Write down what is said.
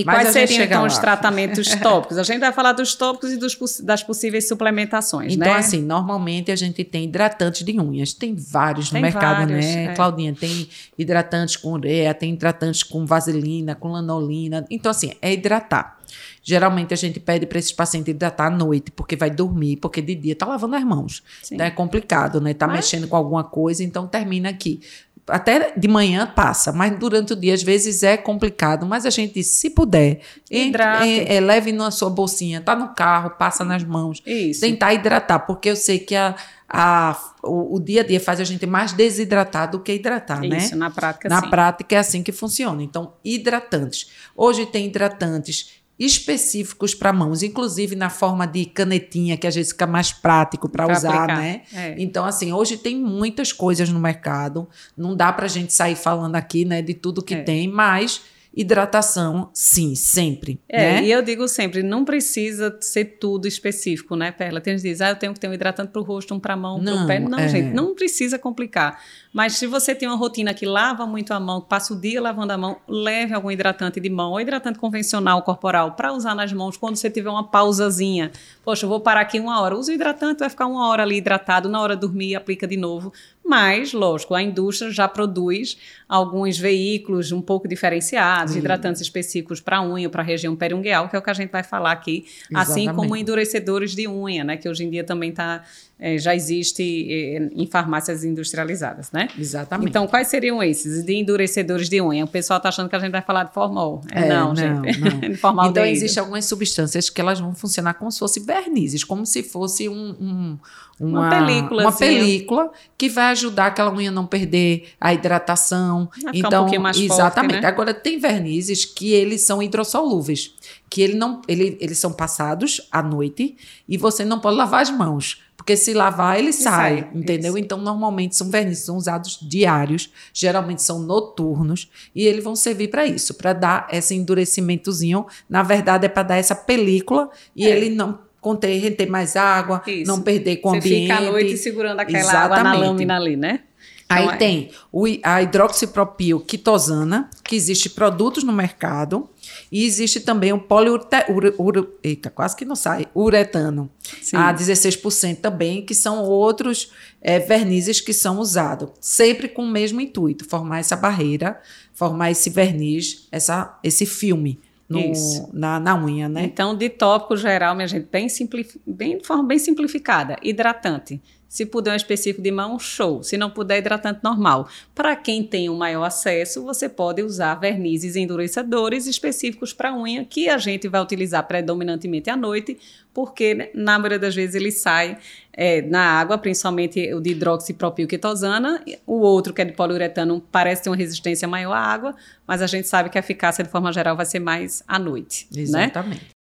E Mas quais seriam então lá. os tratamentos tópicos? A gente vai falar dos tópicos e dos, das possíveis suplementações, então, né? Então, assim, normalmente a gente tem hidratantes de unhas. Tem vários tem no mercado, vários, né? É. Claudinha, tem hidratantes com ureia, tem hidratantes com vaselina, com lanolina. Então, assim, é hidratar. Geralmente a gente pede para esses pacientes hidratar à noite, porque vai dormir, porque de dia tá lavando as mãos. Então é complicado, né? Tá Mas... mexendo com alguma coisa, então termina aqui até de manhã passa, mas durante o dia às vezes é complicado. Mas a gente, se puder, é, é, leve na sua bolsinha, tá no carro, passa nas mãos. Isso. Tentar hidratar, porque eu sei que a, a, o, o, dia a dia faz a gente mais desidratar do que hidratar, Isso, né? Isso, na prática Na sim. prática é assim que funciona. Então, hidratantes. Hoje tem hidratantes específicos para mãos, inclusive na forma de canetinha, que às vezes fica mais prático para usar, aplicar. né? É. Então, assim, hoje tem muitas coisas no mercado, não dá para a gente sair falando aqui, né, de tudo que é. tem, mas hidratação, sim, sempre. É, né? e eu digo sempre, não precisa ser tudo específico, né, Perla? Tem gente que diz, ah, eu tenho que ter um hidratante para o rosto, um para a mão, para o pé. Não, é. gente, não precisa complicar. Mas se você tem uma rotina que lava muito a mão, passa o dia lavando a mão, leve algum hidratante de mão, ou hidratante convencional corporal, para usar nas mãos quando você tiver uma pausazinha. Poxa, eu vou parar aqui uma hora. Usa o hidratante, vai ficar uma hora ali hidratado, na hora de dormir, aplica de novo. Mas, lógico, a indústria já produz alguns veículos um pouco diferenciados, hidratantes específicos para unha, para a região periungueal, que é o que a gente vai falar aqui, Exatamente. assim como endurecedores de unha, né, que hoje em dia também está é, já existe é, em farmácias industrializadas, né? Exatamente. Então, quais seriam esses de endurecedores de unha? O pessoal está achando que a gente vai falar de formol. É, é não, não, gente. Não. formal então, existem algumas substâncias que elas vão funcionar como se fossem vernizes, como se fosse um, um uma, uma, película, uma película que vai ajudar aquela unha a não perder a hidratação. Vai então, um mais exatamente. Forte, né? Agora tem vernizes que eles são hidrossolúveis, que ele não, ele, eles são passados à noite e você não pode lavar as mãos. Porque se lavar, ele sai, sai entendeu? Isso. Então, normalmente são vernizes, são usados diários, geralmente são noturnos, e eles vão servir para isso, para dar esse endurecimentozinho. Na verdade, é para dar essa película e é. ele não conter, reter mais água, isso. não perder com o Você ambiente. Você fica à noite segurando aquela Exatamente. água na lâmina ali, né? Aí então, é. tem o, a hidroxipropil quitosana, que existe produtos no mercado, e existe também o poliuretano, eita, quase que não sai, uretano, Sim. a 16% também, que são outros é, vernizes que são usados, sempre com o mesmo intuito, formar essa barreira, formar esse verniz, essa, esse filme. No, na, na unha, né? Então, de tópico geral, minha gente, bem, simplif bem de forma bem simplificada. Hidratante se puder um específico de mão, show. Se não puder, hidratante normal. Para quem tem um maior acesso, você pode usar vernizes endurecedores específicos para unha, que a gente vai utilizar predominantemente à noite, porque né, na maioria das vezes ele sai é, na água, principalmente o de hidroxipropilquetosana. O outro, que é de poliuretano, parece ter uma resistência maior à água, mas a gente sabe que a eficácia, de forma geral, vai ser mais à noite. Né? Exatamente. Né?